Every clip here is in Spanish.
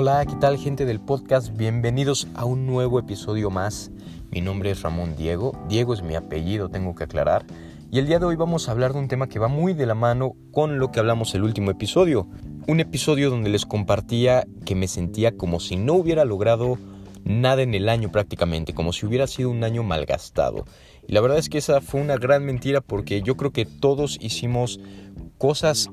Hola, ¿qué tal gente del podcast? Bienvenidos a un nuevo episodio más. Mi nombre es Ramón Diego. Diego es mi apellido, tengo que aclarar. Y el día de hoy vamos a hablar de un tema que va muy de la mano con lo que hablamos el último episodio. Un episodio donde les compartía que me sentía como si no hubiera logrado nada en el año prácticamente, como si hubiera sido un año malgastado. Y la verdad es que esa fue una gran mentira porque yo creo que todos hicimos cosas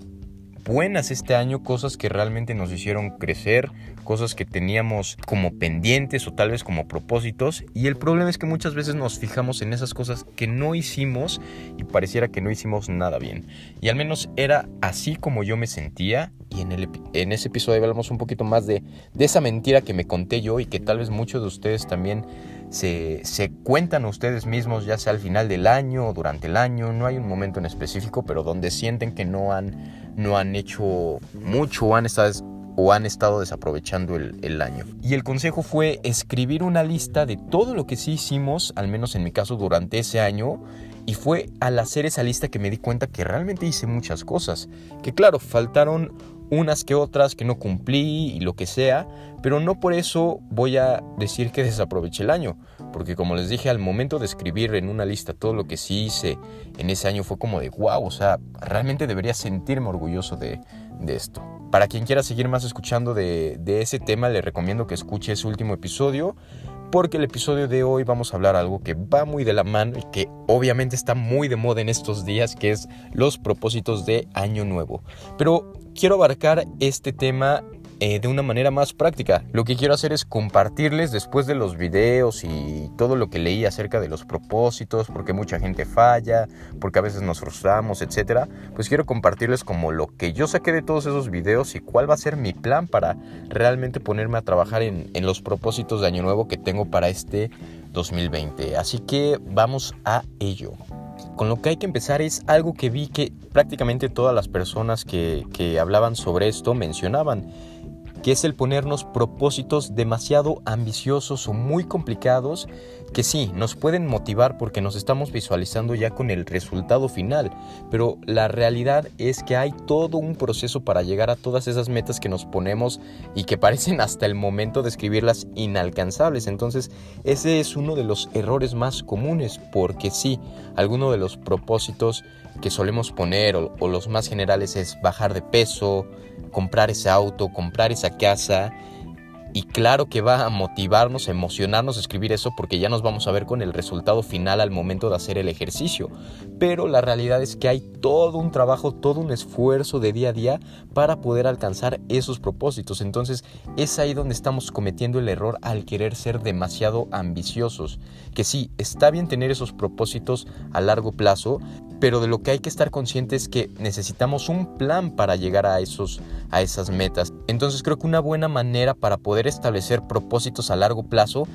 buenas este año, cosas que realmente nos hicieron crecer, cosas que teníamos como pendientes o tal vez como propósitos. Y el problema es que muchas veces nos fijamos en esas cosas que no hicimos y pareciera que no hicimos nada bien. Y al menos era así como yo me sentía. Y en, el, en ese episodio hablamos un poquito más de, de esa mentira que me conté yo y que tal vez muchos de ustedes también se, se, cuentan ustedes mismos, ya sea al final del año o durante el año, no hay un momento en específico, pero donde sienten que no han no han hecho mucho o han estado, o han estado desaprovechando el, el, año. Y el consejo fue escribir una lista de todo lo que sí hicimos, al menos en mi caso durante ese año, y fue al hacer esa lista que me di cuenta que realmente hice muchas cosas. Que claro, faltaron unas que otras que no cumplí y lo que sea, pero no por eso voy a decir que desaproveché el año, porque como les dije al momento de escribir en una lista todo lo que sí hice en ese año fue como de wow, o sea, realmente debería sentirme orgulloso de, de esto. Para quien quiera seguir más escuchando de, de ese tema, le recomiendo que escuche ese último episodio porque el episodio de hoy vamos a hablar algo que va muy de la mano y que obviamente está muy de moda en estos días, que es los propósitos de Año Nuevo. Pero quiero abarcar este tema eh, de una manera más práctica. Lo que quiero hacer es compartirles después de los videos y todo lo que leí acerca de los propósitos, porque mucha gente falla, porque a veces nos frustramos, etc. Pues quiero compartirles como lo que yo saqué de todos esos videos y cuál va a ser mi plan para realmente ponerme a trabajar en, en los propósitos de Año Nuevo que tengo para este 2020. Así que vamos a ello. Con lo que hay que empezar es algo que vi que prácticamente todas las personas que, que hablaban sobre esto mencionaban que es el ponernos propósitos demasiado ambiciosos o muy complicados que sí, nos pueden motivar porque nos estamos visualizando ya con el resultado final, pero la realidad es que hay todo un proceso para llegar a todas esas metas que nos ponemos y que parecen hasta el momento de escribirlas inalcanzables. Entonces, ese es uno de los errores más comunes porque sí, alguno de los propósitos que solemos poner o, o los más generales es bajar de peso, comprar ese auto, comprar esa casa. Y claro que va a motivarnos, emocionarnos escribir eso porque ya nos vamos a ver con el resultado final al momento de hacer el ejercicio. Pero la realidad es que hay todo un trabajo, todo un esfuerzo de día a día para poder alcanzar esos propósitos. Entonces es ahí donde estamos cometiendo el error al querer ser demasiado ambiciosos. Que sí, está bien tener esos propósitos a largo plazo, pero de lo que hay que estar consciente es que necesitamos un plan para llegar a, esos, a esas metas. Entonces creo que una buena manera para poder establecer propósitos a largo plazo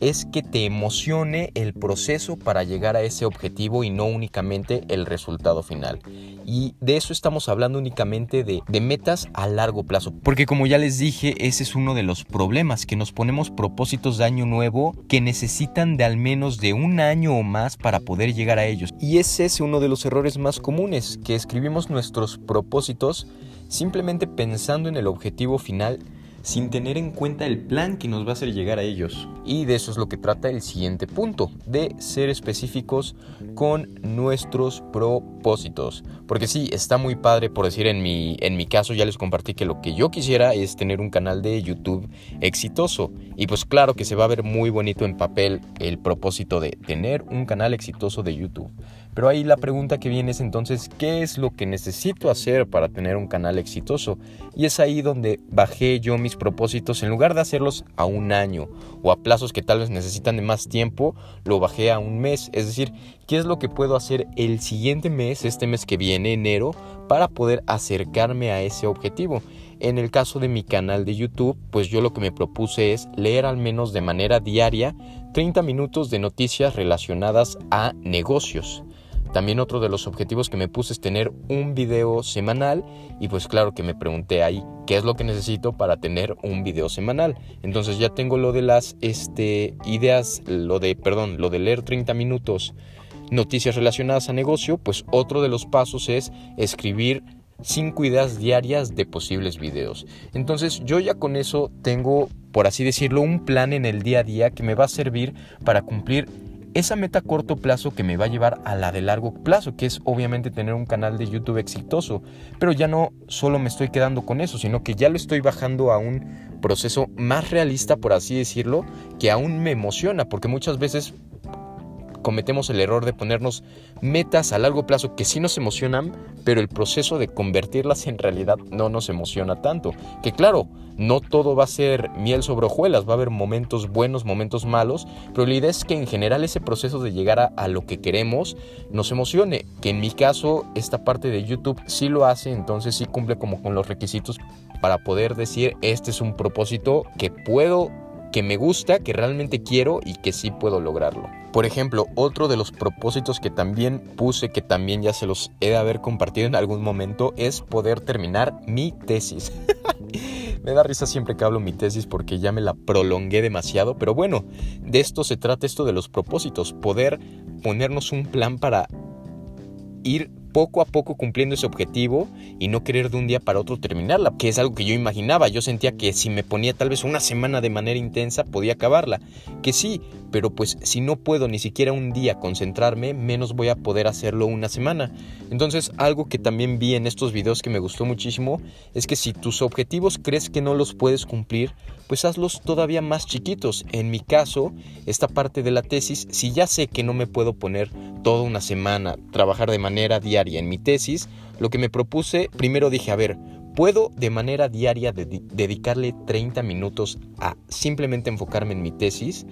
es que te emocione el proceso para llegar a ese objetivo y no únicamente el resultado final. Y de eso estamos hablando únicamente de, metas a largo plazo. Porque como ya les dije, ese es uno de los problemas, que nos ponemos propósitos de año nuevo que necesitan de al menos de un año o más para poder llegar a ellos. Y ese es uno de los errores más comunes, que escribimos nuestros propósitos simplemente pensando en el objetivo final sin tener en cuenta el plan que nos va a hacer llegar a ellos. Y de eso es lo que trata el siguiente punto, de ser específicos con nuestros propósitos. Porque sí, está muy padre, por decir, en mi, en mi caso ya les compartí que lo que yo quisiera es tener un canal de YouTube exitoso. Y pues claro que se va a ver muy bonito en papel el propósito de tener un canal exitoso de YouTube. Pero ahí la pregunta que viene es entonces, ¿qué es lo que necesito hacer para tener un canal exitoso? Y es ahí donde bajé yo mis propósitos, en lugar de hacerlos a un año o a plazos que tal vez necesitan de más tiempo, lo bajé a un mes. Es decir, ¿qué es lo que puedo hacer el siguiente mes, este mes que viene, enero, para poder acercarme a ese objetivo? En el caso de mi canal de YouTube, pues yo lo que me propuse es leer al menos de manera diaria 30 minutos de noticias relacionadas a negocios. También otro de los objetivos que me puse es tener un video semanal y pues claro que me pregunté ahí qué es lo que necesito para tener un video semanal. Entonces ya tengo lo de las este, ideas, lo de, perdón, lo de leer 30 minutos noticias relacionadas a negocio, pues otro de los pasos es escribir 5 ideas diarias de posibles videos. Entonces yo ya con eso tengo, por así decirlo, un plan en el día a día que me va a servir para cumplir esa meta a corto plazo que me va a llevar a la de largo plazo, que es obviamente tener un canal de YouTube exitoso. Pero ya no solo me estoy quedando con eso, sino que ya lo estoy bajando a un proceso más realista, por así decirlo, que aún me emociona, porque muchas veces cometemos el error de ponernos metas a largo plazo que sí nos emocionan, pero el proceso de convertirlas en realidad no nos emociona tanto. Que claro, no todo va a ser miel sobre hojuelas, va a haber momentos buenos, momentos malos, pero la idea es que en general ese proceso de llegar a, a lo que queremos nos emocione. Que en mi caso esta parte de YouTube sí lo hace, entonces sí cumple como con los requisitos para poder decir este es un propósito que puedo que me gusta, que realmente quiero y que sí puedo lograrlo. Por ejemplo, otro de los propósitos que también puse, que también ya se los he de haber compartido en algún momento, es poder terminar mi tesis. me da risa siempre que hablo mi tesis porque ya me la prolongué demasiado, pero bueno, de esto se trata esto de los propósitos, poder ponernos un plan para ir poco a poco cumpliendo ese objetivo y no querer de un día para otro terminarla, que es algo que yo imaginaba. Yo sentía que si me ponía tal vez una semana de manera intensa podía acabarla, que sí, pero pues si no puedo ni siquiera un día concentrarme, menos voy a poder hacerlo una semana. Entonces algo que también vi en estos videos que me gustó muchísimo es que si tus objetivos crees que no los puedes cumplir, pues hazlos todavía más chiquitos. En mi caso, esta parte de la tesis, si ya sé que no me puedo poner toda una semana, trabajar de manera diaria en mi tesis, lo que me propuse, primero dije, a ver, puedo de manera diaria dedicarle 30 minutos a simplemente enfocarme en mi tesis.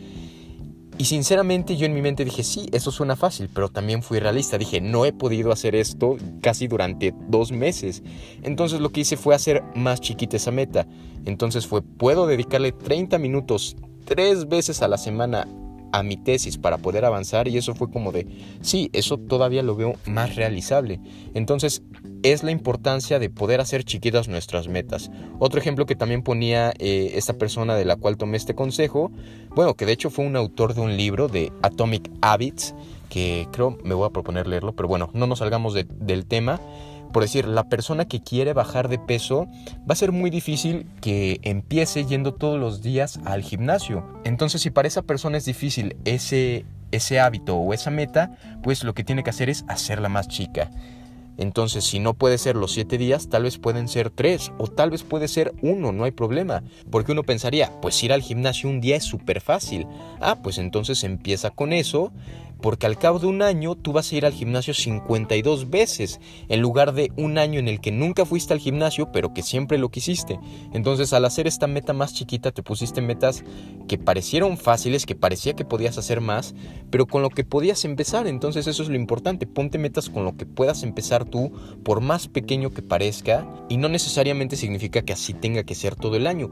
Y sinceramente yo en mi mente dije, sí, eso suena fácil, pero también fui realista. Dije, no he podido hacer esto casi durante dos meses. Entonces lo que hice fue hacer más chiquita esa meta. Entonces fue, puedo dedicarle 30 minutos tres veces a la semana a mi tesis para poder avanzar y eso fue como de, sí, eso todavía lo veo más realizable. Entonces, es la importancia de poder hacer chiquitas nuestras metas. Otro ejemplo que también ponía eh, esta persona de la cual tomé este consejo, bueno, que de hecho fue un autor de un libro de Atomic Habits, que creo me voy a proponer leerlo, pero bueno, no nos salgamos del tema por decir, la persona que quiere bajar de peso, va a ser muy difícil que empiece yendo todos los días al gimnasio. Entonces, si para esa persona es difícil ese, ese hábito o esa meta, pues lo que tiene que hacer es hacerla más chica. Entonces, si no puede ser los siete días, tal vez pueden ser tres o tal vez puede ser uno, no hay problema. Porque uno pensaría, pues ir al gimnasio un día es súper fácil. Ah, pues entonces empieza con eso porque al cabo de un año tú vas a ir al gimnasio 52 veces, en lugar de un año en el que nunca fuiste al gimnasio, pero que siempre lo quisiste. Entonces al hacer esta meta más chiquita te pusiste metas que parecieron fáciles, que parecía que podías hacer más, pero con lo que podías empezar. Entonces eso es lo importante, ponte metas con lo que puedas empezar tú, por más pequeño que parezca, y no necesariamente significa que así tenga que ser todo el año.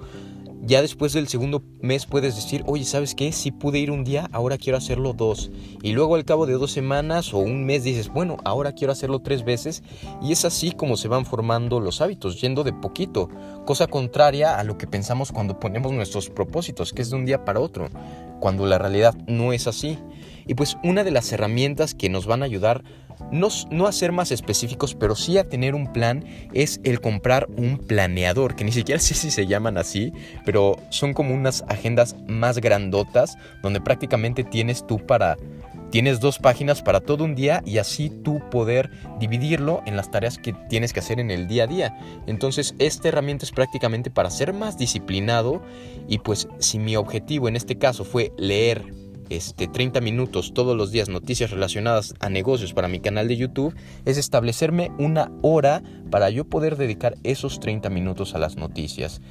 Ya después del segundo mes puedes decir, oye, ¿sabes qué? Si pude ir un día, ahora quiero hacerlo dos. Y luego al cabo de dos semanas o un mes dices, bueno, ahora quiero hacerlo tres veces. Y es así como se van formando los hábitos, yendo de poquito. Cosa contraria a lo que pensamos cuando ponemos nuestros propósitos, que es de un día para otro. Cuando la realidad no es así. Y pues una de las herramientas que nos van a ayudar no, a ser más específicos, pero sí a tener un plan, es el comprar un planeador, que ni siquiera sé si se llaman así, pero son como unas agendas más grandotas, donde prácticamente tienes tú para... Tienes dos páginas para todo un día y así tú poder dividirlo en las tareas que tienes que hacer en el día a día. Entonces esta herramienta es prácticamente para ser más disciplinado y pues si mi objetivo en este caso fue leer este, 30 minutos todos los días noticias relacionadas a negocios para mi canal de YouTube es establecerme una hora para yo poder dedicar esos 30 minutos a las noticias.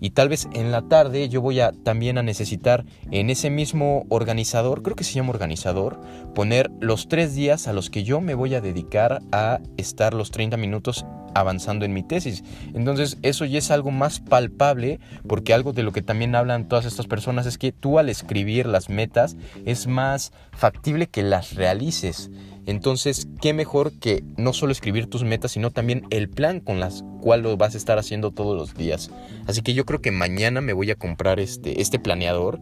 Y tal vez en la tarde yo voy a también a necesitar en ese mismo organizador, creo que se llama organizador, poner los tres días a los que yo me voy a dedicar a estar los 30 minutos avanzando en mi tesis. Entonces eso ya es algo más palpable porque algo de lo que también hablan todas estas personas es que tú al escribir las metas es más factible que las realices. Entonces, ¿qué mejor que no solo escribir tus metas, sino también el plan con las cual lo vas a estar haciendo todos los días? Así que yo creo que mañana me voy a comprar este, este planeador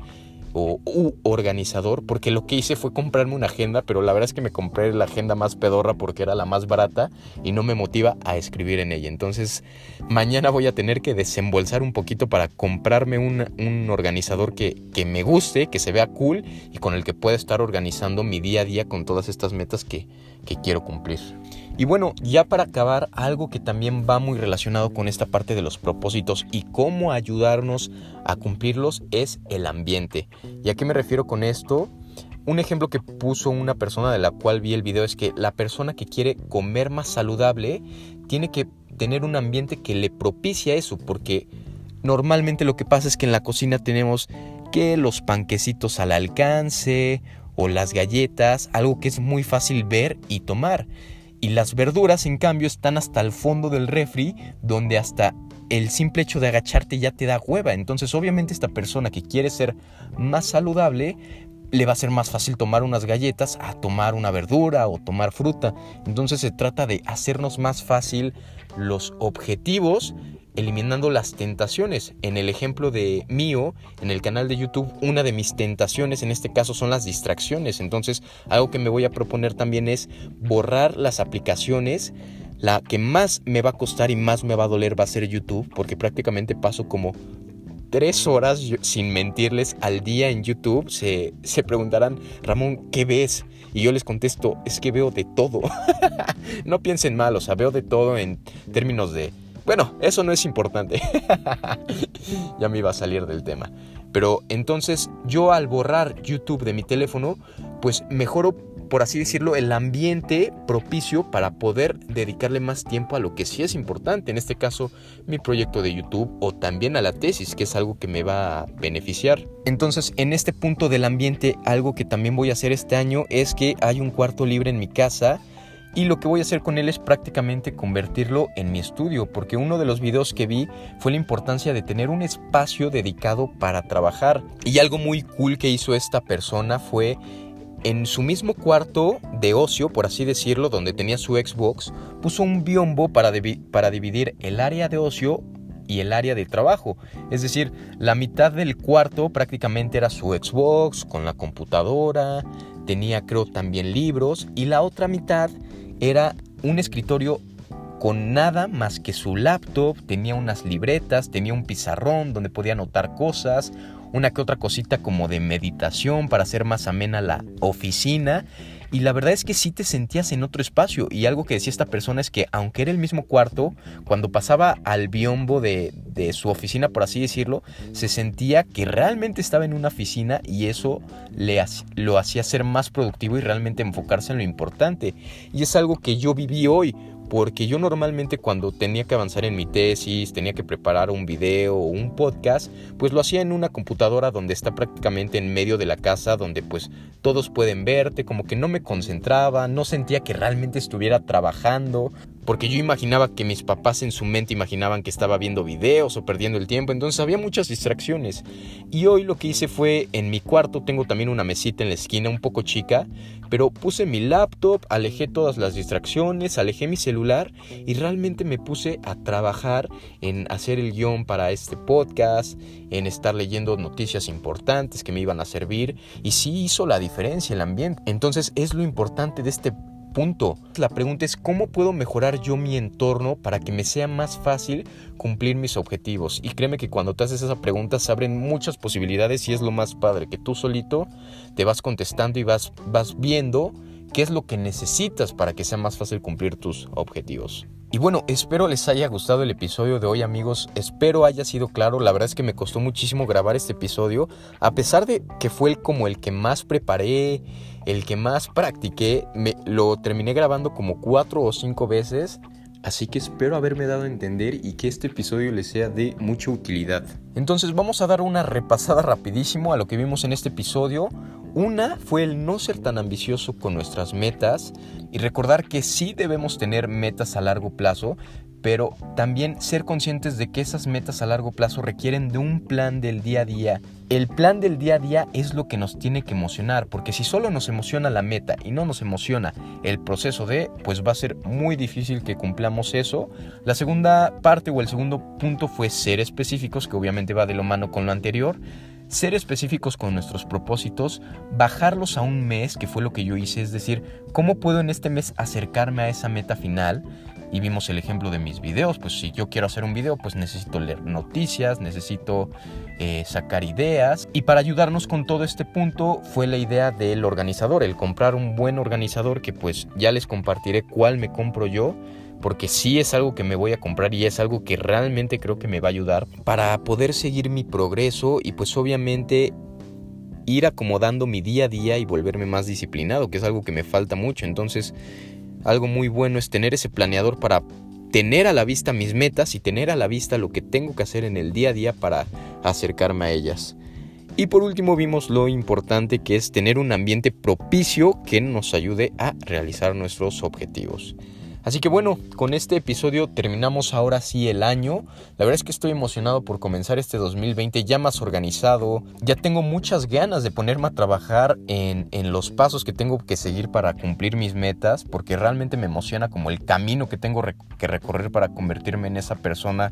o organizador, porque lo que hice fue comprarme una agenda, pero la verdad es que me compré la agenda más pedorra porque era la más barata y no me motiva a escribir en ella. Entonces, mañana voy a tener que desembolsar un poquito para comprarme un, organizador que, que, me guste, que se vea cool y con el que pueda estar organizando mi día a día con todas estas metas que, que quiero cumplir. Y bueno, ya para acabar, algo que también va muy relacionado con esta parte de los propósitos y cómo ayudarnos a cumplirlos es el ambiente. ¿Y a qué me refiero con esto? Un ejemplo que puso una persona de la cual vi el video es que la persona que quiere comer más saludable tiene que tener un ambiente que le propicia eso, porque normalmente lo que pasa es que en la cocina tenemos que los panquecitos al alcance o las galletas, algo que es muy fácil ver y tomar. Y las verduras, en cambio, están hasta el fondo del refri, donde hasta el simple hecho de agacharte ya te da hueva. Entonces, obviamente, esta persona que quiere ser más saludable, le va a ser más fácil tomar unas galletas a tomar una verdura o tomar fruta. Entonces se trata de hacernos más fácil los objetivos eliminando las tentaciones. En el ejemplo de mío, en el canal de YouTube, una de mis tentaciones en este caso son las distracciones. Entonces, algo que me voy a proponer también es borrar las aplicaciones. La que más me va a costar y más me va a doler va a ser YouTube, porque prácticamente paso como tres horas, sin mentirles, al día en YouTube. Se, se preguntarán, Ramón, ¿qué ves? Y yo les contesto, es que veo de todo. no piensen mal, o sea, veo de todo en términos de bueno, eso no es importante. ya me iba a salir del tema. Pero entonces yo al borrar YouTube de mi teléfono, pues mejoro, por así decirlo, el ambiente propicio para poder dedicarle más tiempo a lo que sí es importante. En este caso, mi proyecto de YouTube o también a la tesis, que es algo que me va a beneficiar. Entonces, en este punto del ambiente, algo que también voy a hacer este año es que hay un cuarto libre en mi casa y lo que voy a hacer con él es prácticamente convertirlo en mi estudio, porque uno de los videos que vi fue la importancia de tener un espacio dedicado para trabajar. Y algo muy cool que hizo esta persona fue en su mismo cuarto de ocio, por así decirlo, donde tenía su Xbox, puso un biombo para, dividir el área de ocio y el área de trabajo. Es decir, la mitad del cuarto prácticamente era su Xbox con la computadora, tenía creo también libros y la otra mitad era un escritorio con nada más que su laptop, tenía unas libretas, tenía un pizarrón donde podía anotar cosas, una que otra cosita como de meditación para hacer más amena la oficina y la verdad es que sí te sentías en otro espacio. Y algo que decía esta persona es que aunque era el mismo cuarto, cuando pasaba al biombo de, de su oficina, por así decirlo, se sentía que realmente estaba en una oficina y eso le, lo hacía ser más productivo y realmente enfocarse en lo importante. Y es algo que yo viví hoy porque yo normalmente cuando tenía que avanzar en mi tesis, tenía que preparar un video o un podcast, pues lo hacía en una computadora donde está prácticamente en medio de la casa, donde pues todos pueden verte, como que no me concentraba, no sentía que realmente estuviera trabajando, porque yo imaginaba que mis papás en su mente imaginaban que estaba viendo videos o perdiendo el tiempo, entonces había muchas distracciones. Y hoy lo que hice fue en mi cuarto tengo también una mesita en la esquina un poco chica, pero puse mi laptop, alejé todas las distracciones, alejé mi celular y realmente me puse a trabajar en hacer el guion para este podcast, en estar leyendo noticias importantes que me iban a servir y sí hizo la diferencia el ambiente. Entonces es lo importante de este punto. La pregunta es cómo puedo mejorar yo mi entorno para que me sea más fácil cumplir mis objetivos. Y créeme que cuando te haces esa pregunta se abren muchas posibilidades y es lo más padre, que tú solito te vas contestando y vas, vas viendo qué es lo que necesitas para que sea más fácil cumplir tus objetivos. Y bueno, espero les haya gustado el episodio de hoy amigos, espero haya sido claro, la verdad es que me costó muchísimo grabar este episodio, a pesar de que fue el, como el que más preparé, el que más practiqué, lo terminé grabando como cuatro o cinco veces. Así que espero haberme dado a entender y que este episodio les sea de mucha utilidad. Entonces vamos a dar una repasada rapidísimo a lo que vimos en este episodio. Una fue el no ser tan ambicioso con nuestras metas y recordar que sí debemos tener metas a largo plazo, pero también ser conscientes de que esas metas a largo plazo requieren de un plan del día a día. El plan del día a día es lo que nos tiene que emocionar, porque si solo nos emociona la meta y no nos emociona el proceso de, pues va a ser muy difícil que cumplamos eso. La segunda parte o el segundo punto fue ser específicos, que obviamente va de lo mano con lo anterior. ser específicos con nuestros propósitos, bajarlos a un mes, que fue lo que yo hice, es decir, cómo puedo en este mes acercarme a esa meta final. Y vimos el ejemplo de mis videos, pues si yo quiero hacer un video, pues necesito leer noticias, necesito eh, sacar ideas. Y para ayudarnos con todo este punto fue la idea del organizador, el comprar un buen organizador que pues ya les compartiré cuál me compro yo porque sí es algo que me voy a comprar y es algo que realmente creo que me va a ayudar para poder seguir mi progreso y pues obviamente ir acomodando mi día a día y volverme más disciplinado, que es algo que me falta mucho. Entonces, algo muy bueno es tener ese planeador para tener a la vista mis metas y tener a la vista lo que tengo que hacer en el día a día para acercarme a ellas. Y por último vimos lo importante que es tener un ambiente propicio que nos ayude a realizar nuestros objetivos. Así que bueno, con este episodio terminamos ahora sí el año. La verdad es que estoy emocionado por comenzar este 2020 ya más organizado. Ya tengo muchas ganas de ponerme a trabajar en, los pasos que tengo que seguir para cumplir mis metas, porque realmente me emociona como el camino que tengo que recorrer para convertirme en esa persona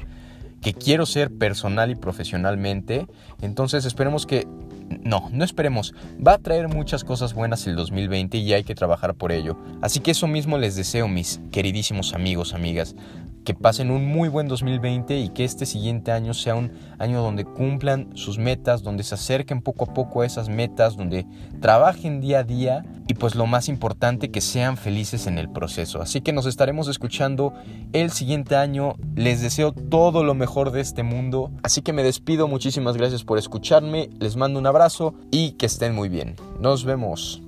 que quiero ser personal y profesionalmente. Entonces esperemos que no, no esperemos. Va a traer muchas cosas buenas el 2020 y hay que trabajar por ello. Así que eso mismo les deseo, mis queridísimos amigos, amigas que pasen un muy buen 2020 y que este siguiente año sea un año donde cumplan sus metas, donde se acerquen poco a poco a esas metas, donde trabajen día a día y pues lo más importante que sean felices en el proceso. Así que nos estaremos escuchando el siguiente año. Les deseo todo lo mejor de este mundo. Así que me despido, muchísimas gracias por escucharme, les mando un abrazo y que estén muy bien. Nos vemos.